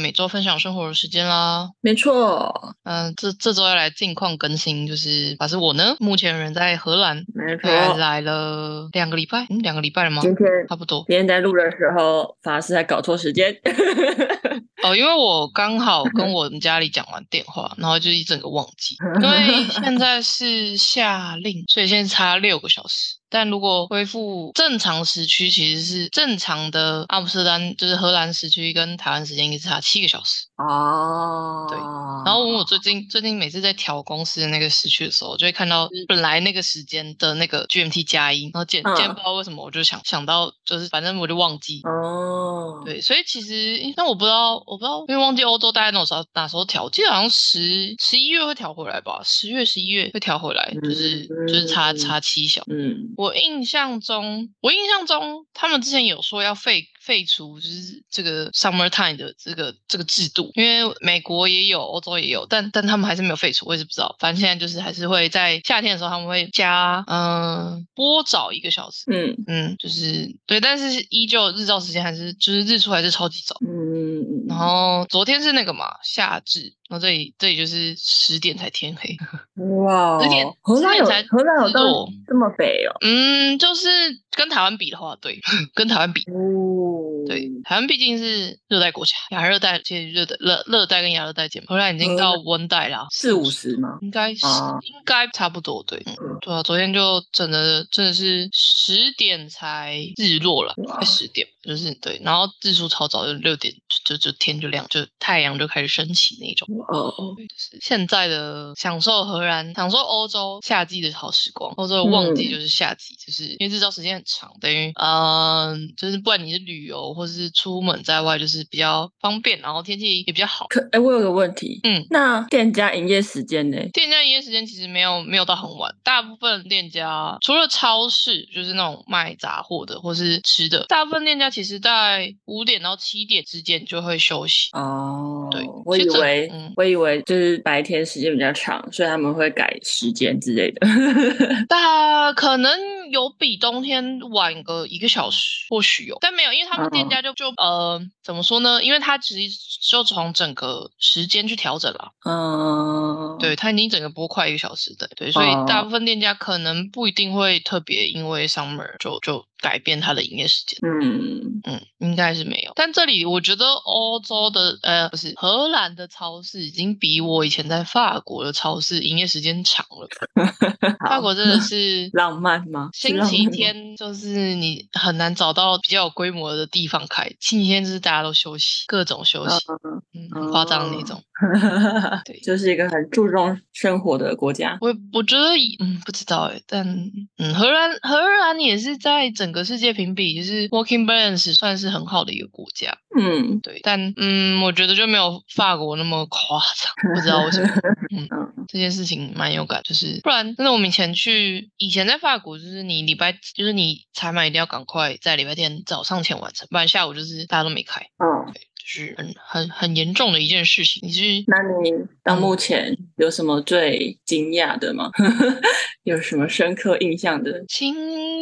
每周分享生活的时间啦。没错，嗯、这这周要来近况更新，就是法师我呢，目前人在荷兰，没错。来了两个礼拜，嗯，两个礼拜了吗？今天差不多今天在录的时候，法师还搞错时间。哦，因为我刚好跟 我们家里讲完电话，然后就一整个忘记，因为现在是夏令，所以现在差六个小时。但如果恢复正常时区，其实是正常的阿姆斯特丹，就是荷兰时区跟台湾时间应该是差七个小时。哦，对然后我最近最近每次在调公司的那个时区的时候，就会看到本来那个时间的那个 GMT 加一，然后今嗯今天不知道为什么我就想想到，就是反正我就忘记。哦，对，所以其实，那我不知道，我不知道，因为忘记欧洲大概哪时候哪时候调，我记得好像十十一月会调回来吧，十月十一月会调回来，就是就是差嗯差七小。嗯，我印象中，我印象中他们之前有说要废废除就是这个 summer time 的这个这个制度，因为美国也有，欧洲也有，但但他们还是没有废除，我也是不知道。反正现在就是还是会在夏天的时候他们会加嗯多早一个小时，嗯嗯，就是对，但是依旧日照时间还是就是日出还是超级早。嗯，然后昨天是那个嘛夏至，然后这里这里就是十点才天黑。哇哦十点，荷兰有十点才荷兰有到这么北哦？嗯，就是跟台湾比的话，对，跟台湾比，哦，对，台湾毕竟是热带国家，亚热带其实热带热热带跟亚热带间，荷兰已经到温带啦，四五十吗？应该？是、啊应该差不多，对，嗯。嗯，对啊，昨天就整的真的是十点才日落了，哇快十点，就是对，然后日出超早，就六点就就就天就亮，就太阳就开始升起那种。哦，对，就是现在的享受荷兰，享受欧洲夏季的好时光。欧洲的旺季嗯就是夏季，就是因为日照时间很长，等于嗯、就是不管你是旅游或是出门在外，就是比较方便，然后天气也比较好。可哎，我有个问题，嗯，那店家营业时间呢？店家营业时间其实没有没有到很晚，大部分店家除了超市，就是那种卖杂货的或是吃的，大部分店家其实在五点到七点之间就会休息。哦，对我以为、嗯我以为就是白天时间比较长，所以他们会改时间之类的。大可能有比冬天晚个一个小时，或许有，但没有，因为他们店嗯家就就呃怎么说呢？因为他其实就从整个时间去调整了，嗯，对，他已经整个播快一个小时的，对，所以哦大部分店家可能不一定会特别因为 summer 就就改变它的营业时间。嗯，嗯，应该是没有。但这里我觉得欧洲的呃不是荷兰的超市已经比我以前在法国的超市营业时间长了。法国真的是 浪漫吗？星期天就是你很难找到比较有规模的地方开，星期天就是大家都休息，各种休息，嗯，很夸张那种。对就是一个很注重生活的国家。我我觉得，嗯，不知道哎，但嗯，荷兰荷兰也是在整个世界评比，就是 working balance 算是很好的一个国家，嗯。对，但嗯，我觉得就没有法国那么夸张，不知道为什么，嗯。嗯。这件事情蛮有感，就是不然，真的我们以前去，以前在法国，就是你礼拜，就是你采买一定要赶快在礼拜天早上前完成，不然下午就是大家都没开，嗯，就是很很很严重的一件事情。你是那你到嗯目前有什么最惊讶的吗？有什么深刻印象的？惊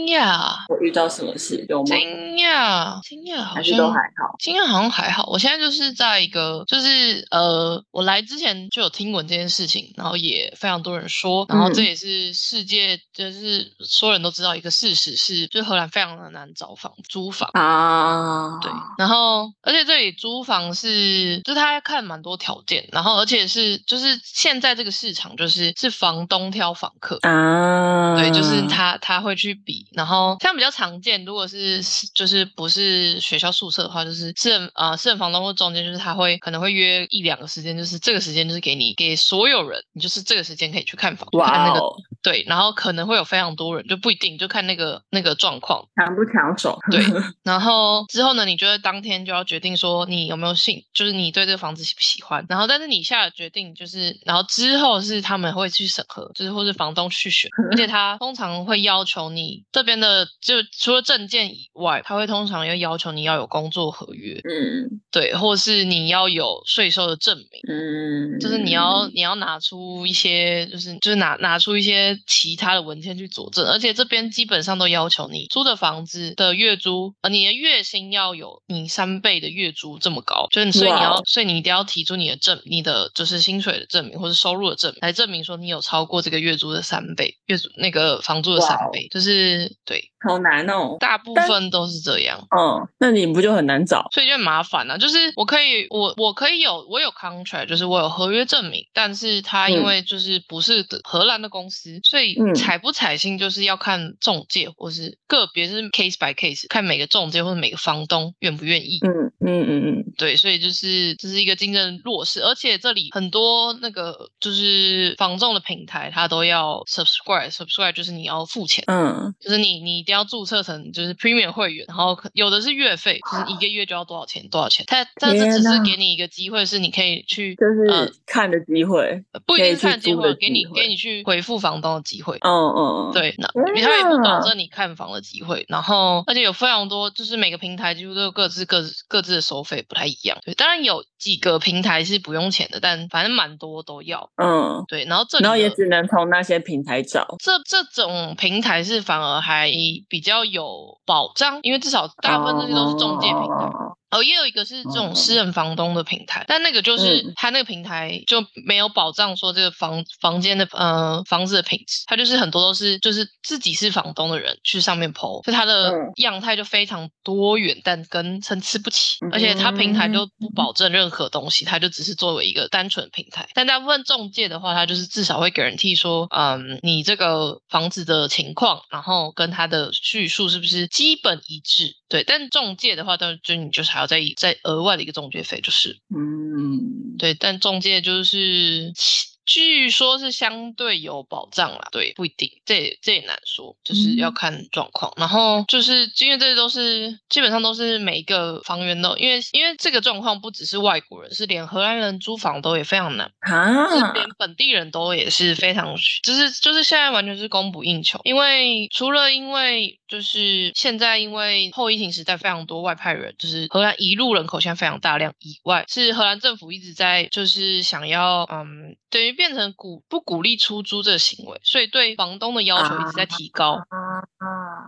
讶，我遇到什么事有吗？惊讶，惊讶，好像还是都还好？惊讶好像还好，我现在就是在一个，就是呃，我来之前就有听闻这件事情，然后也非常多人说，然后这嗯也是世界就是所有人都知道一个事实是，就是荷兰非常的难找房租房。啊，对，然后而且这里租房是，就是他要看蛮多条件，然后而且是就是现在这个市场就是是房东挑房客，啊，对，就是他他会去比，然后像比较常见，如果是就是不是学校宿舍的话，就是私人啊、呃、私人房东或中间，就是他会可能会约一两个时间，就是这个时间就是给你给所有人，你就是这个时间可以去看房，去看那个对，然后可能会有非常多人，就不一定，就看那个那个状况。抢不抢手？对，然后之后呢，你就会当天就要决定说你有没有兴，就是你对这个房子喜不喜欢。然后，但是你下了决定就是，然后之后是他们会去审核，就是或是房东去选，而且他通常会要求你这边的，就除了证件以外，他会通常要要求你要有工作合约，嗯，对，或是你要有税收的证明，嗯，就是你。要你要拿出一些，就是就是拿拿出一些其他的文件去佐证，而且这边基本上都要求你租的房子的月租，呃，你的月薪要有你三倍的月租这么高，就是所以你要，所以你一定要提出你的证，你的就是薪水的证明或者收入的证明，来证明说你有超过这个月租的三倍，月租那个房租的三倍，就是对。好难哦，大部分都是这样。嗯，那你不就很难找？所以就很麻烦了。就是我可以，我我可以有，我有 contract，就是我有合约证明，但是他因为就是不是荷兰的公司，所以采不采信就是要看中介或是个别是 case by case，看每个中介或者每个房东愿不愿意。嗯嗯嗯嗯，对，所以就是这是一个竞争弱势，而且这里很多那个就是房仲的平台，它都要 subscribe，subscribe 就是你要付钱，嗯，就是你你一定。要注册成就是 Premium 会员，然后有的是月费，就是一个月就要多少钱多少钱。它但这只是给你一个机会，是你可以去就是看的机会，不一定是看机会，给你给你去回复房东的机会。嗯嗯，对，那他也不保证你看房的机会。然后而且有非常多，就是每个平台几乎都有各自各自各自的收费不太一样。对，当然有几个平台是不用钱的，但反正蛮多都要。嗯，对，然后这然后也只能从那些平台找。这这种平台是反而还。比较有保障，因为至少大部分这些都是中介平台。哦，也有一个是这种私人房东的平台，但那个就是他那个平台就没有保障说这个房房间的呃房子的品质，他就是很多都是就是自己是房东的人去上面 PO，所以他的样态就非常多元，但跟参差不齐，而且他平台就不保证任何东西，他就只是作为一个单纯平台。但大部分中介的话，他就是至少会给人替说，嗯，你这个房子的情况，然后跟他的叙述是不是基本一致？对，但中介的话，就就你就是还要再再额外的一个中介费，就是，嗯，对，但中介就是。据说是相对有保障啦，对，不一定，这这也难说，就是要看状况。然后就是因为这些都是基本上都是每一个房源都，因为因为这个状况不只是外国人，是连荷兰人租房都也非常难啊，连本地人都也是非常，就是就是现在完全是供不应求。因为除了因为就是现在因为后疫情时代非常多外派人，就是荷兰一路人口现在非常大量以外，是荷兰政府一直在就是想要嗯等于。变成鼓不鼓励出租这个行为，所以对房东的要求一直在提高。啊，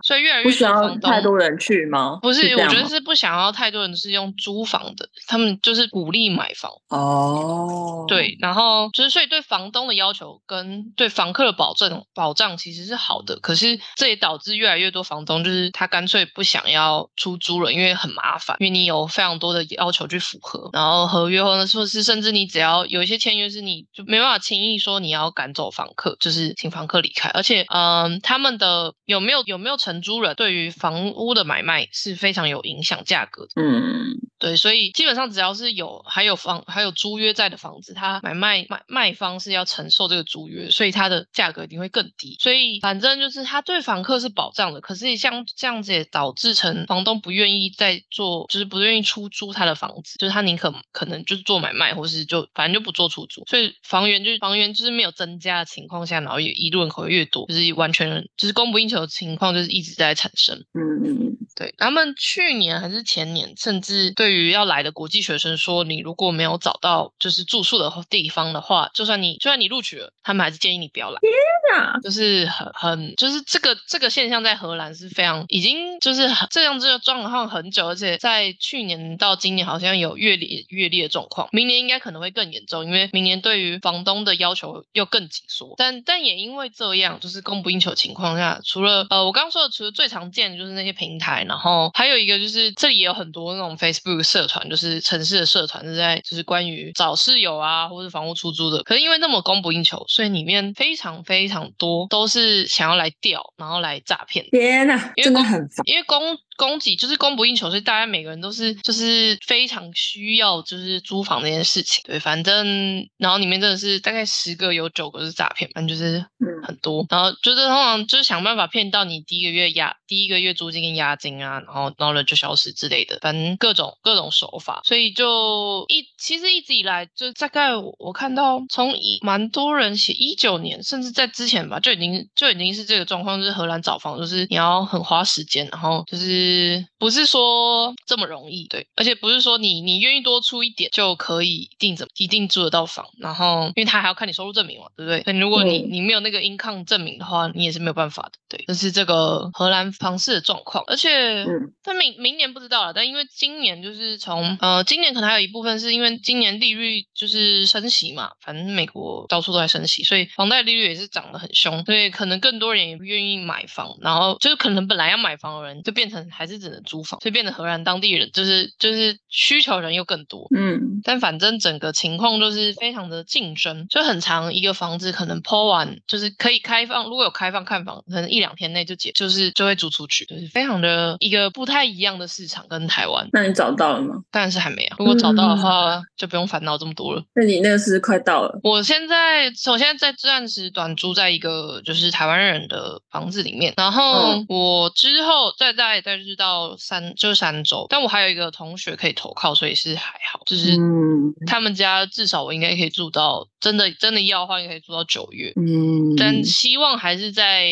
所以越来越多房东太多人去吗？不是，我觉得是不想要太多人是用租房的，他们就是鼓励买房。哦，对，然后就是所以对房东的要求跟对房客的保证保障其实是好的，可是这也导致越来越多房东就是他干脆不想要出租了，因为很麻烦，因为你有非常多的要求去符合，然后合约或者说是甚至你只要有一些签约是你就没办法。轻易说你要赶走房客，就是请房客离开，而且，嗯，他们的有没有有没有承租人，对于房屋的买卖是非常有影响价格的。嗯，对，所以基本上只要是有还有房还有租约在的房子，它买卖卖卖方是要承受这个租约，所以它的价格一定会更低。所以反正就是他对房客是保障的，可是像这样子也导致成房东不愿意再做，就是不愿意出租他的房子，就是他宁可可能就是做买卖，或是就反正就不做出租，所以房源就是。房源就是没有增加的情况下，然后也一路人口越多，就是完全就是供不应求的情况，就是一直在产生。嗯嗯嗯，对他们去年还是前年，甚至对于要来的国际学生说，你如果没有找到就是住宿的地方的话，就算你就算你录取了，他们还是建议你不要来。天哪，就是很很就是这个这个现象在荷兰是非常已经就是这样子的状况很久，而且在去年到今年好像有越烈越烈的状况，明年应该可能会更严重，因为明年对于房东。的要求又更紧缩，但但也因为这样，就是供不应求情况下，除了呃我刚刚说的，除了最常见的就是那些平台，然后还有一个就是这里也有很多那种 Facebook 社团，就是城市的社团是在就是关于找室友啊，或者房屋出租的。可是因为那么供不应求，所以里面非常非常多都是想要来钓，然后来诈骗。天呐，真的很烦因为公。供给就是供不应求，所以大家每个人都是就是非常需要就是租房这件事情。对，反正然后里面真的是大概十个有九个是诈骗，反正就是嗯很多。然后就是通常就是想办法骗到你第一个月押第一个月租金跟押金啊，然后然后人就消失之类的，反正各种各种手法。所以就一其实一直以来就大概我我看到从一蛮多人写一九年，甚至在之前吧，就已经就已经是这个状况，就是荷兰找房就是你要很花时间，然后就是不是说这么容易，对，而且不是说你你愿意多出一点就可以一定怎么一定租得到房，然后因为他还要看你收入证明嘛，对不对？所以如果你嗯你没有那个 income 证明的话，你也是没有办法的，对，这是这个荷兰房市的状况，而且。嗯但明明年不知道了，但因为今年就是从呃，今年可能还有一部分是因为今年利率就是升息嘛，反正美国到处都在升息，所以房贷利率也是涨得很凶，所以可能更多人也不愿意买房，然后就是可能本来要买房的人就变成还是只能租房，所以变得荷兰当地人就是就是需求人又更多，嗯但反正整个情况就是非常的竞争，就很长一个房子可能抛完就是可以开放，如果有开放看房，可能一两天内就解，就是就会租出去，就是非常的一个不太一样的市场跟台湾，那你找到了吗？当然是还没有。如果找到的话，就不用烦恼这么多了。那你那个是快到了，我现在我现在在暂时短租在一个就是台湾人的房子里面，然后嗯我之后再再再就是到三就是三周，但我还有一个同学可以投靠，所以是还好，就是嗯。他们家至少我应该可以住到，真的真的要的话，应该可以住到九月。嗯，但希望还是在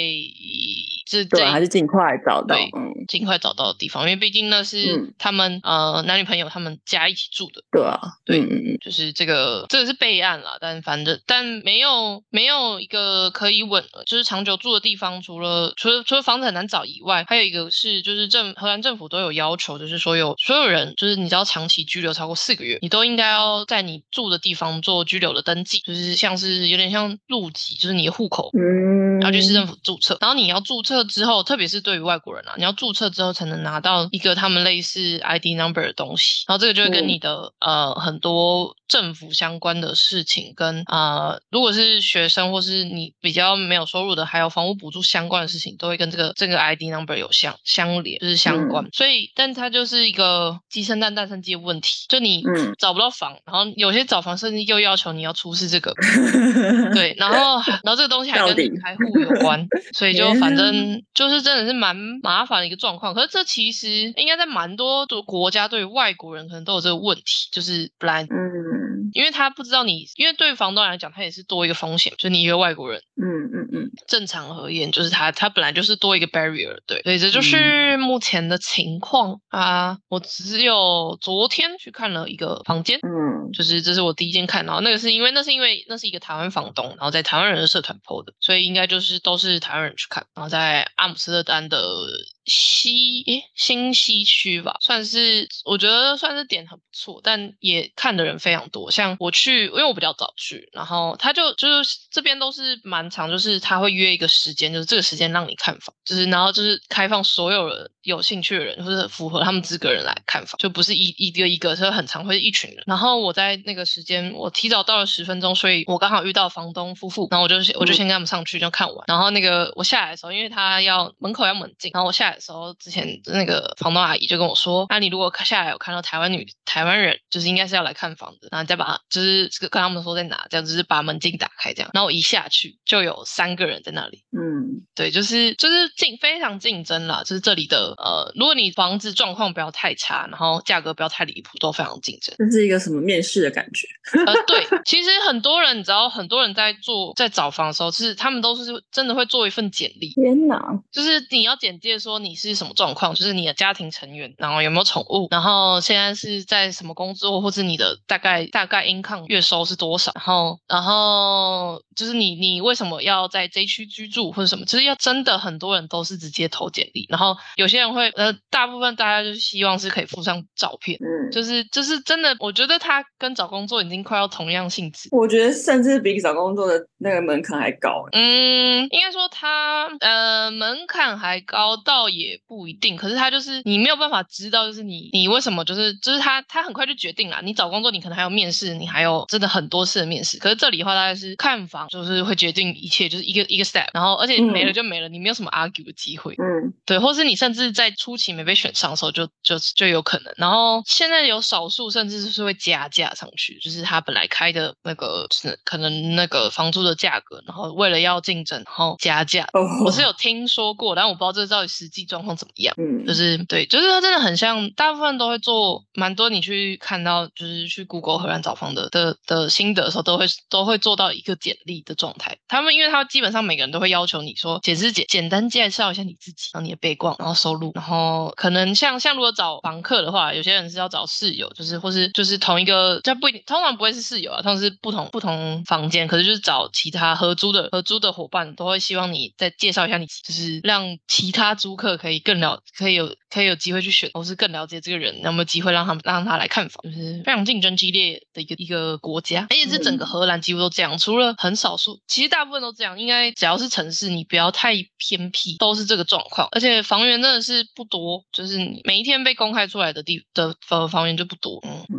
这这对啊，还是尽快找到，对嗯，尽快找到的地方，因为毕竟那是嗯。他们、呃男女朋友他们家一起住的，对啊，对嗯嗯嗯。就是这个这个是备案啦，但反正但没有没有一个可以稳就是长久住的地方，除了除了除了房子很难找以外，还有一个是就是政荷兰政府都有要求，就是说有所有人就是你只要长期居留超过四个月，你都应该要在你住的地方做居留的登记，就是像是有点像入籍，就是你的户口嗯，要去市政府注册，然后你要注册之后，特别是对于外国人啊，你要注册之后才能拿到一个他们类似 ID number 的东西，然后这个就会跟嗯。你的、呃很多政府相关的事情跟呃如果是学生或是你比较没有收入的，还有房屋补助相关的事情，都会跟这个这个 ID number 有相相连，就是相关。所以，但它就是一个鸡生蛋蛋生鸡的问题，就你嗯找不到房，然后有些找房甚至又要求你要出示这个。对，然后然后这个东西还跟你开户有关，所以就反正 就是真的是蛮麻烦的一个状况。可是这其实应该在蛮多的国家对于外国人可能都有这个问题，就是本来嗯因为他不知道你，因为对房东来讲，他也是多一个风险，就是你一个外国人。嗯嗯嗯，正常而言，就是他他本来就是多一个 barrier，对，所以这就是目前的情况啊。我只有昨天去看了一个房间，嗯就是这是我第一间看到，那个是因为那是因为那是一个台湾房东，然后在台湾人的社团 PO 的，所以应该就是都是台湾人去看，然后在阿姆斯特丹的西诶新西区吧，算是我觉得算是点很不错，但也看的人非常多。像我去，因为我比较早去，然后他就就是这边都是蛮长，就是他会约一个时间，就是这个时间让你看房，就是然后就是开放所有人有兴趣的人或者符合他们资格人来看房，就不是一一个一个，是很常会是一群人。然后我在那个时间，我提早到了十分钟，所以我刚好遇到房东夫妇，然后我就先我就先跟他们上去就看完。然后那个我下来的时候，因为他要门口要门禁，然后我下来的时候，之前那个房东阿姨就跟我说：“那、你如果下来有看到台湾女台湾人，就是应该是要来看房子，然后再把就是跟他们说在哪，这样就是把门禁打开这样。”然后我一下去就有三个人在那里，嗯对，就是就是竞非常竞争啦，就是这里的呃，如果你房子状况不要太差，然后价格不要太离谱，都非常竞争。这是一个什么面试的感觉？呃，对，其实很多人，你知道，很多人在做在找房的时候，是他们都是真的会做一份简历，天哪！就是你要简介说你是什么状况，就是你的家庭成员，然后有没有宠物，然后现在是在什么工作，或是你的大概大概 income 月收是多少，然后然后就是你你为什么要在 J 区居住或者什么，就是要真的很多人都是直接投简历，然后有些人会呃，大部分大家就是希望是可以附上照片。嗯，就是就是真的，我觉得他跟找工作已经快要同样性质。我觉得甚至比找工作的那个门槛还高。嗯，应该说他呃门槛还高，倒也不一定，可是他就是你没有办法知道，就是你你为什么就是就是他他很快就决定了，你找工作你可能还有面试，你还有真的很多次的面试，可是这里的话大概是看房，就是会决定一切，就是一个一个 step，然后而且没了就没了，你没有什么 argue 的机会，嗯。对，或是你甚至在初期没被选上的时候就就就有可能，然后现在有少数甚至是会加价上去，就是他本来开的那个是可能那个房租的价格，然后为了要竞争，然后加价。哦，我是有听说过，但我不知道这到底实际状况怎么样。嗯就是对，就是它真的很像，大部分都会做蛮多。你去看到，就是去 Google 荷兰找房的的的心得的时候，都会都会做到一个简历的状态。他们因为他基本上每个人都会要求你说，简是简简单介绍一下你自己，然后你的背光，然后收入，然后可能像像如果找房客的话，有些人是要找室友，就是或是就是同一个，这不一定，通常不会是室友啊，通常是不同不同房间，可是就是找其他合租的合租的伙伴，都会希望你再介绍一下你就是让其他租客可以更了，可以有可以有机会去选，或是更了解这个人，有没有机会让他们让他来看房，就是非常竞争激烈的一个一个国家，而且是整个荷兰几乎都这样，除了很少数，其实大部分都这样，应该只要是城市，你不要太偏僻，都是这个状况，而且房源真的是不多，就是你每一天被公开出来的地的呃房源就不多，嗯。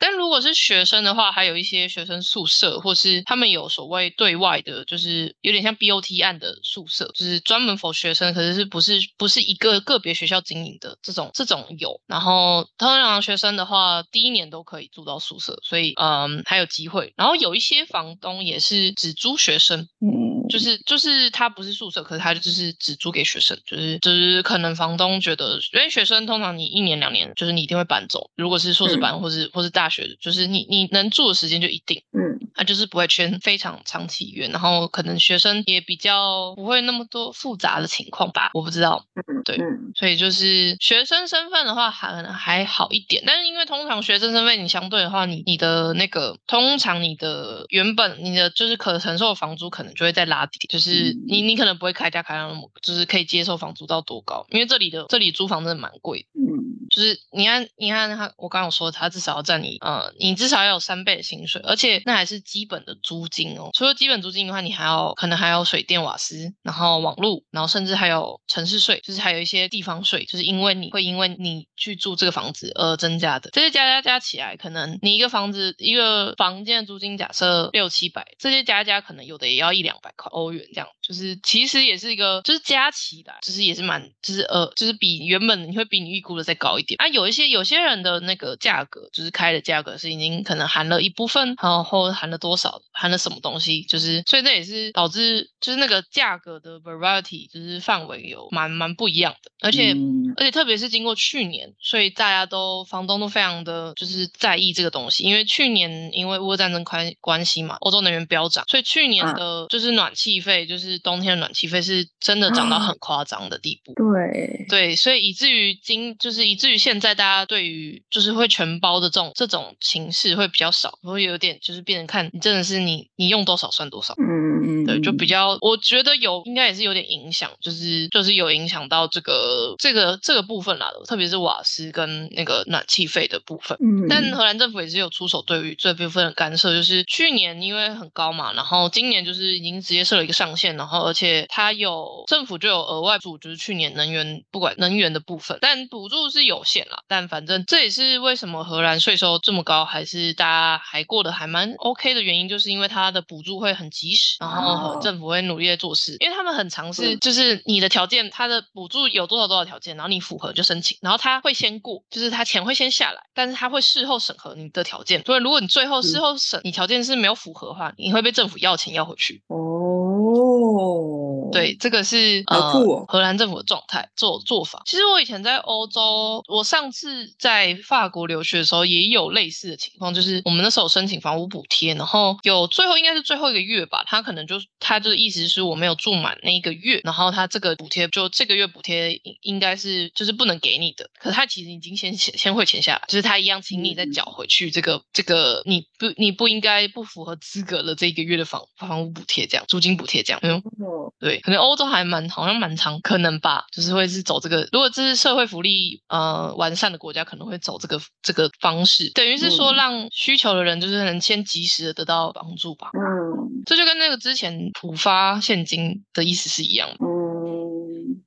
但如果是学生的话，还有一些学生宿舍，或是他们有所谓对外的，就是有点像 BOT 案的宿舍，就是专门 for 学生，可是是不是不是一个个别学校经营的这种，这种有。然后通常学生的话，第一年都可以住到宿舍，所以嗯还有机会。然后有一些房东也是只租学生，嗯，就是就是他不是宿舍，可是他就是只租给学生，就是就是可能房东觉得，因为学生通常你一年两年，就是你一定会搬走。如果是硕士班或是或是大学，就是你你能住的时间就一定，嗯他就是不会签非常长期约，然后可能学生也比较不会那么多复杂的情况吧，我不知道。嗯对嗯所以就是学生身份的话还还好一点，但是因为通常学生身份你相对的话，你你的那个通常你的原本你的就是可承受的房租可能就会再拉低，就是嗯你你可能不会开价开到那么，就是可以接受房租到多高，因为这里的这里租房真的蛮贵的。嗯就是你看，你看他，我刚刚有说他至少要占你，呃，你至少要有三倍的薪水，而且那还是基本的租金哦。除了基本租金的话，你还要可能还有水电瓦斯，然后网络，然后甚至还有城市税，就是还有一些地方税，就是因为你会因为你去住这个房子而增加的。这些加加加起来，可能你一个房子一个房间的租金假设六七百，这些加加可能有的也要一两百块欧元这样，就是其实也是一个就是加起来，就是也是蛮就是呃就是比原本你会比你预估的再高一点啊。有一些有些人的那个价格就是开的价格是已经可能含了一部分，然后含了多少，含了什么东西，就是所以这也是导致就是那个价格的 variety 就是范围有蛮蛮不一样的，而且。嗯而且特别是经过去年，所以大家都房东都非常的就是在意这个东西，因为去年因为乌俄战争关关系嘛，欧洲能源飙涨，所以去年嗯的就是暖气费，就是冬天的暖气费是真的涨到啊很夸张的地步。对对，所以以至于今就是以至于现在大家对于就是会全包的这种这种形式会比较少，会有点就是变成看你真的是你你用多少算多少。嗯嗯对，就比较，我觉得有应该也是有点影响，就是就是有影响到这个这个这个部分啦，特别是瓦斯跟那个暖气费的部分。嗯但荷兰政府也是有出手对于这部分的干涉，就是去年因为很高嘛，然后今年就是已经直接设了一个上限，然后而且它有政府就有额外补，助去年能源不管能源的部分，但补助是有限啦。但反正这也是为什么荷兰税收这么高，还是大家还过得还蛮 OK 的原因，就是因为它的补助会很及时，然后哦政府会努力的做事，因为他们很尝试，嗯就是你的条件，它的补助有多少多少条件，然后你符合就申请，然后他会先过，就是他钱会先下来，但是他会事后审核你的条件，所以如果你最后事嗯后审你条件是没有符合的话，你会被政府要钱要回去。哦，おお。对，这个是呃哦。荷兰政府的状态做做法。其实我以前在欧洲，我上次在法国留学的时候也有类似的情况，就是我们那时候申请房屋补贴，然后有最后应该是最后一个月吧，他可能就他就是意思是我没有住满那一个月，然后他这个补贴就这个月补贴应应该是就是不能给你的，可他其实已经先先先汇钱下来，就是他一样请你再缴回去这个这个你不你不应该不符合资格的这一个月的房房屋补贴这样租金补贴这样，嗯。哦。对，可能欧洲还蛮好像蛮长，可能吧，就是会是走这个。如果这是社会福利呃完善的国家，可能会走这个这个方式，等于是说嗯让需求的人就是能先及时的得到帮助吧。嗯这就跟那个之前普发现金的意思是一样的。嗯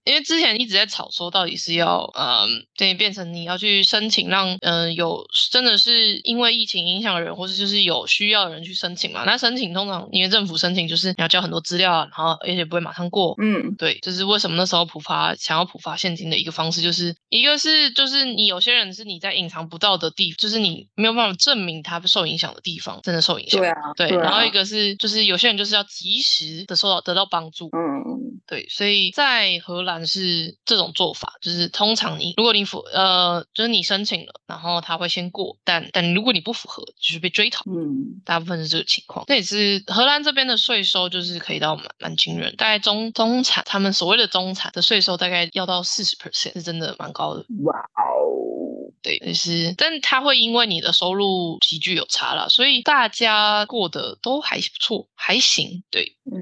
因为之前一直在吵说，到底是要嗯，对，变成你要去申请让嗯有真的是因为疫情影响的人，或者就是有需要的人去申请嘛？那申请通常因为政府申请就是你要交很多资料，然后而且不会马上过。嗯，对，就是为什么那时候普发想要普发现金的一个方式，就是一个是就是你有些人是你在隐藏不到的地，就是你没有办法证明他受影响的地方真的受影响。对啊，对，啊然后一个是就是有些人就是要及时的受到得到帮助。嗯对，所以在荷兰是这种做法，就是通常你如果你符呃，就是你申请了，然后他会先过，但但如果你不符合，就是被追讨。嗯大部分是这个情况，这也是荷兰这边的税收，就是可以到蛮蛮惊人，大概中中产他们所谓的中产的税收大概要到四十 percent，是真的蛮高的。哇哦，对，就是，但他会因为你的收入急剧有差啦，所以大家过得都还不错，还行。对，嗯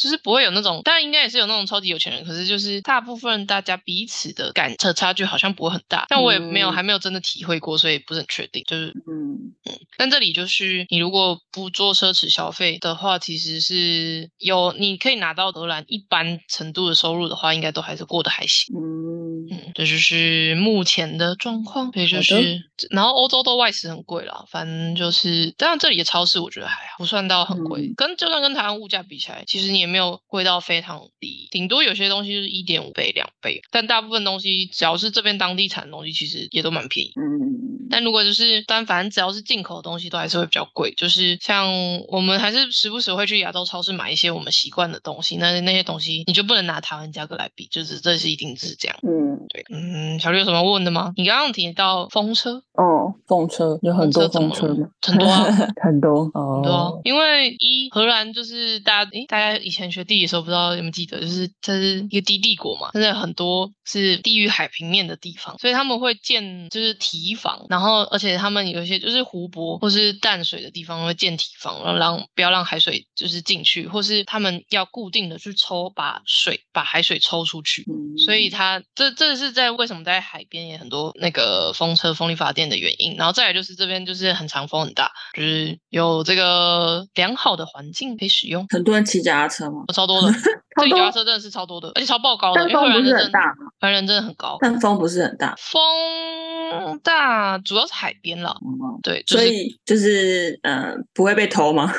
就是不会有那种，当然应该也是有那种超级有钱人，可是就是大部分大家彼此的感的差距好像不会很大，但我也没有、嗯还没有真的体会过，所以不是很确定。就是，嗯嗯但这里就是你如果不做奢侈消费的话，其实是有你可以拿到荷兰一般程度的收入的话，应该都还是过得还行。嗯嗯，这就是目前的状况。所以就是，然后欧洲都外食很贵啦，反正就是，当然这里的超市我觉得还好，不算到很贵，嗯跟就算跟台湾物价比起来，其实你也没有贵到非常低，顶多有些东西就是一点五倍、两倍，但大部分东西只要是这边当地产的东西，其实也都蛮便宜。嗯但如果就是，但反正只要是进口的东西，都还是会比较贵。就是像我们还是时不时会去亚洲超市买一些我们习惯的东西，那那些东西你就不能拿台湾价格来比，就是这是一定是这样。嗯，对，嗯，小绿有什么问的吗？你刚刚提到风车，哦，风车有很多风车吗？很多啊，很多很多因为一荷兰就是大家诶，大家以前学地理的时候不知道有没有记得，就是它是一个低地国嘛，现在很多是低于海平面的地方，所以他们会建就是堤防，然后而且他们有一些就是湖泊或是淡水的地方会建堤防，然后让不要让海水就是进去，或是他们要固定的去抽把水把海水抽出去，嗯所以它这这是在为什么在海边也很多那个风车、风力发电的原因。然后再来就是这边就是很长风很大，就是有这个良好的环境可以使用，很多人骑脚踏车吗？超多的。这脚踏车真的是超多的，而且超爆高的，风不兰人真的是很大吗？荷兰人真的很高，但风不是很大，风大主要是海边了。嗯对，就是所以就是呃不会被偷吗？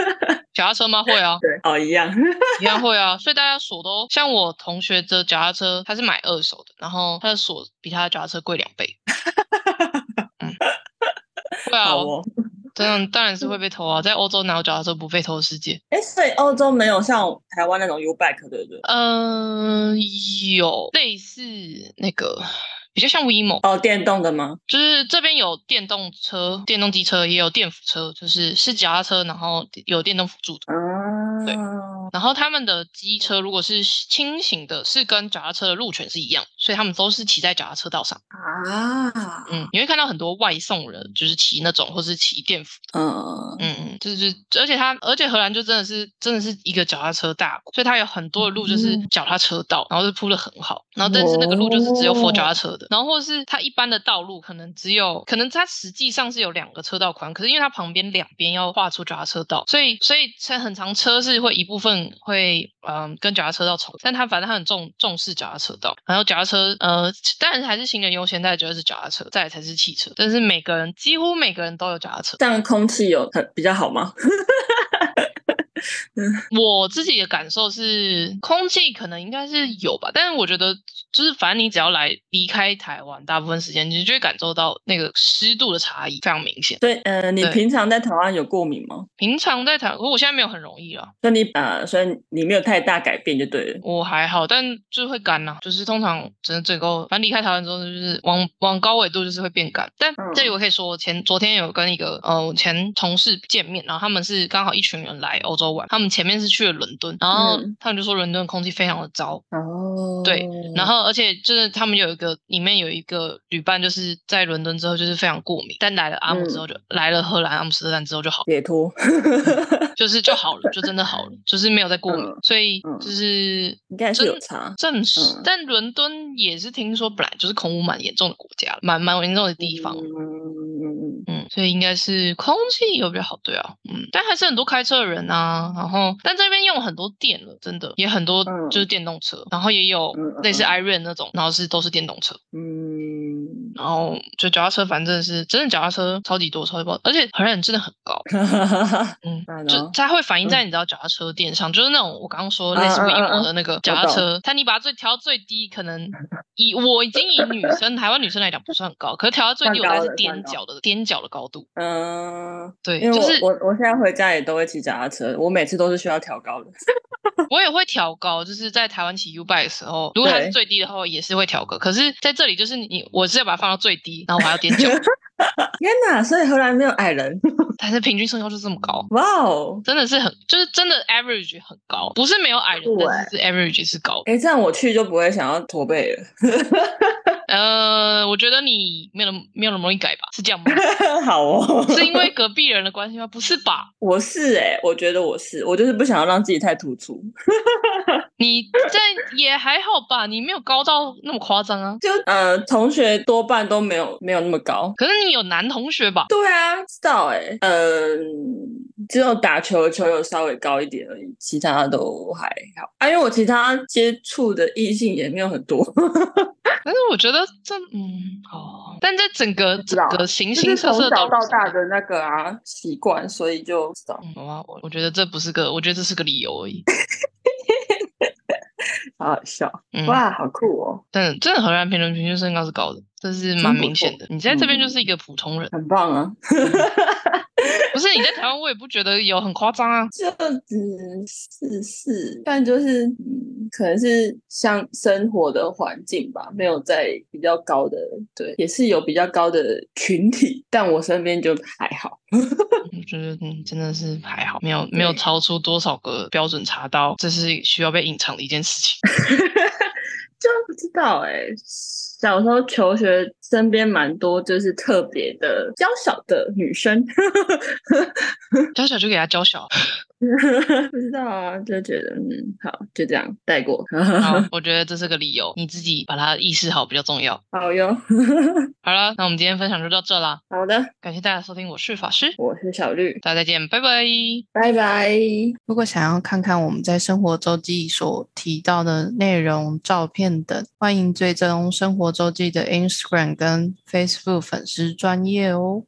脚踏车吗？会啊，对，哦一样，一样会啊，所以大家锁都像我同学的脚踏车，他是买二手的，然后他的锁比他的脚踏车贵两倍。嗯，会啊好，哦。当然当然是会被偷啊，在欧洲哪有脚踏车不被偷的世界？哎，所以欧洲没有像台湾那种 U bike 对不对？嗯、有类似那个比较像 WeMo，哦，电动的吗？就是这边有电动车、电动机车，也有电辅车，就是是脚踏车，然后有电动辅助的。啊，对然后他们的机车如果是轻型的，是跟脚踏车的路权是一样，所以他们都是骑在脚踏车道上。啊，嗯，你会看到很多外送人就是骑那种，或是骑电扶。嗯嗯嗯，就是而且他，而且荷兰就真的是真的是一个脚踏车大国，所以它有很多的路就是嗯脚踏车道，然后是铺的很好，然后但是那个路就是只有 for 脚踏车的，然后或是它一般的道路可能只有，可能它实际上是有两个车道宽，可是因为它旁边两边要画出脚踏车道，所以所以车很长车是会一部分会嗯跟脚踏车道重，但他反正他很重重视脚踏车道，然后脚踏车呃当然还是行人优先，再就是脚踏车，再才是汽车，但是每个人几乎每个人都有脚踏车。这样空气有很比较好吗？我自己的感受是，空气可能应该是有吧，但是我觉得就是反正你只要来离开台湾，大部分时间你就会感受到那个湿度的差异非常明显。所以呃，你平常在台湾有过敏吗？平常在台，我现在没有很容易啊，那你呃，所以你没有太大改变就对了。我还好，但就是会干呐、就是通常只能整个，反正离开台湾之后就是往往高纬度就是会变干。但嗯这里我可以说，我前昨天有跟一个呃前同事见面，然后他们是刚好一群人来欧洲玩，他们前面是去了伦敦，然后嗯。他们就说伦敦空气非常的糟，哦。对然后而且就是他们有一个里面有一个旅伴，就是在伦敦之后就是非常过敏，但来了阿姆之后就、来了荷兰阿姆斯特丹之后就好。解脱，就是就好了，就真的好了，就是没有再过敏，嗯。所以嗯就是应该是有差。证但伦敦也是听说本来就是空污蛮严重的国家，蛮蛮严重的地方。嗯嗯嗯嗯，所以应该是空气有比较好，对啊，嗯，但还是很多开车的人啊，然后但这边用很多电了，真的也很多嗯就是电动车，然后也有类似嗯。iRent 那种，然后是都是电动车，嗯然后就脚踏车，反正是真的脚踏车超级多，超级多，而且荷兰人真的很高，嗯，嗯，就它会反映在你知道脚踏车垫上，就是那种我刚刚说类似嗯嗯嗯 WeMo 嗯的那个脚踏车，它你把它最调到最低，可能 以我已经以女生台湾女生来讲不算很高，可是调到最低我大概是踮脚的踮脚的高度，嗯，对，因为就是我我我现在回家也都会骑脚踏车，我每次都是需要调高的。我也会调高，就是在台湾骑 U bike 的时候，如果它是最低的话，也是会调高。可是在这里，就是你，我是要把它放到最低，然后我还要踮脚，天哪！所以荷兰没有矮人，但是平均身高就这么高，哇哦！真的是很，就是真的 average 很高，不是没有矮人，是是 average 是高的。哎，这样我去就不会想要驼背了。呃，我觉得你没有那么没有那么容易改吧？是这样吗？好哦，是因为隔壁人的关系吗？不是吧？我是哎、我觉得我是，我就是不想要让自己太突出，你这也还好吧，你没有高到那么夸张啊。就呃，同学多半都没有没有那么高。可是你有男同学吧？对啊，知道哎、嗯、只有打球的球友稍微高一点而已，其他都还好啊。因为我其他接触的异性也没有很多，但是我觉得这嗯哦，但这整个整个形就是形色色到大的那个啊习惯，所以就知道。嗯，好啊，我我觉得这不是个，我觉得这是个理由而已。好好笑，嗯，哇，好酷哦，但真的荷兰平均平均身高是高的，这是蛮明显的。你在这边嗯。就是一个普通人，很棒啊！不是你在台湾，我也不觉得有很夸张啊。就只是是，但就是嗯，可能是像生活的环境吧，没有在比较高的，对，也是有比较高的群体，但我身边就还好。我觉得嗯，真的是还好，没有没有超出多少个标准查到，这是需要被隐藏的一件事情。就不知道哎、小时候求学身边蛮多就是特别的娇小的女生，娇小就给她娇小，不知道啊，就觉得嗯，好，就这样带过。好，我觉得这是个理由，你自己把它意识好比较重要。好哟，好了，那我们今天分享就到这啦，好的，感谢大家收听，我是法师，我是小绿，大家再见，拜拜。拜拜。如果想要看看我们在生活周记所提到的内容、照片等，欢迎追踪生活周记的 Instagram 跟 Facebook 粉丝专业哦。